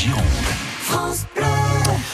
Gironde.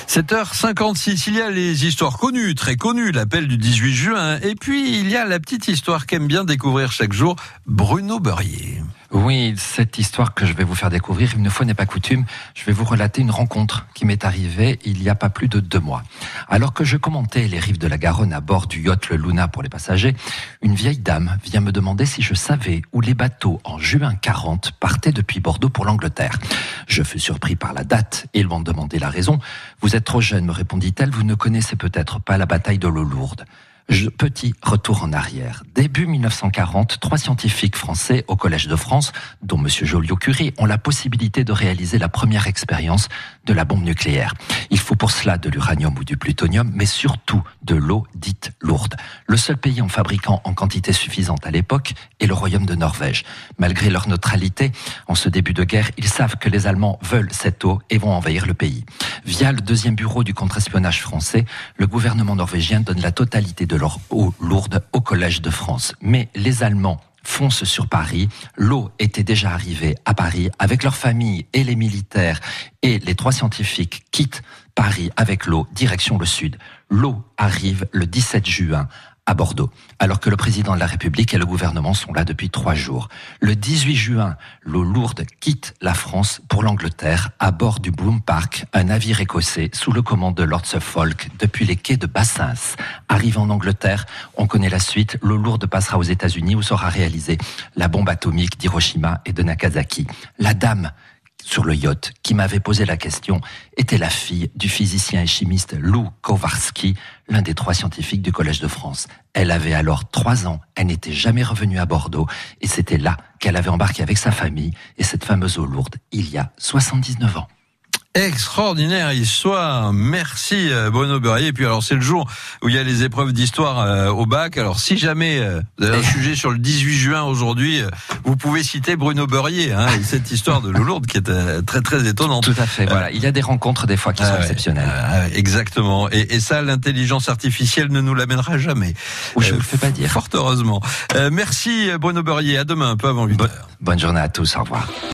7h56, il y a les histoires connues, très connues, l'appel du 18 juin, et puis il y a la petite histoire qu'aime bien découvrir chaque jour Bruno Beurrier. Oui, cette histoire que je vais vous faire découvrir, une fois n'est pas coutume, je vais vous relater une rencontre qui m'est arrivée il y a pas plus de deux mois. Alors que je commentais les rives de la Garonne à bord du yacht Le Luna pour les passagers, une vieille dame vient me demander si je savais où les bateaux en juin 40 partaient depuis Bordeaux pour l'Angleterre. Je fus surpris par la date et m'en demander la raison. Vous êtes trop jeune, me répondit-elle, vous ne connaissez peut-être pas la bataille de l'eau lourde. Je, petit retour en arrière. Début 1940, trois scientifiques français au Collège de France, dont M. Joliot-Curie, ont la possibilité de réaliser la première expérience de la bombe nucléaire. Il faut pour cela de l'uranium ou du plutonium, mais surtout de l'eau dite lourde. Le seul pays en fabriquant en quantité suffisante à l'époque est le Royaume de Norvège. Malgré leur neutralité, en ce début de guerre, ils savent que les Allemands veulent cette eau et vont envahir le pays. Via le deuxième bureau du contre-espionnage français, le gouvernement norvégien donne la totalité de leur eau lourde au Collège de France. Mais les Allemands foncent sur Paris. L'eau était déjà arrivée à Paris avec leur famille et les militaires et les trois scientifiques quittent Paris avec l'eau direction le sud. L'eau arrive le 17 juin à Bordeaux, alors que le président de la République et le gouvernement sont là depuis trois jours. Le 18 juin, l'eau lourde quitte la France pour l'Angleterre à bord du Bloom Park, un navire écossais sous le commande de Lord Suffolk depuis les quais de Bassins. Arrive en Angleterre, on connaît la suite, l'eau lourde passera aux États-Unis où sera réalisée la bombe atomique d'Hiroshima et de Nagasaki. La dame sur le yacht qui m'avait posé la question était la fille du physicien et chimiste Lou Kowarski, l'un des trois scientifiques du Collège de France. Elle avait alors trois ans, elle n'était jamais revenue à Bordeaux et c'était là qu'elle avait embarqué avec sa famille et cette fameuse eau lourde il y a 79 ans. Extraordinaire histoire. Merci euh, Bruno Beurrier. Et puis alors c'est le jour où il y a les épreuves d'histoire euh, au bac. Alors si jamais euh, vous avez un sujet sur le 18 juin aujourd'hui, vous pouvez citer Bruno Beurrier. Hein, et cette histoire de l'eau lourde qui est très très étonnante. Tout à fait. Voilà, il y a des rencontres des fois qui sont ouais, exceptionnelles. euh, exactement. Et, et ça, l'intelligence artificielle ne nous l'amènera jamais. Ou je ne le fais pas dire. Fort heureusement. Euh, merci Bruno Beurrier. À demain, un peu avant 8 Bonne, heures. bonne journée à tous. Au revoir.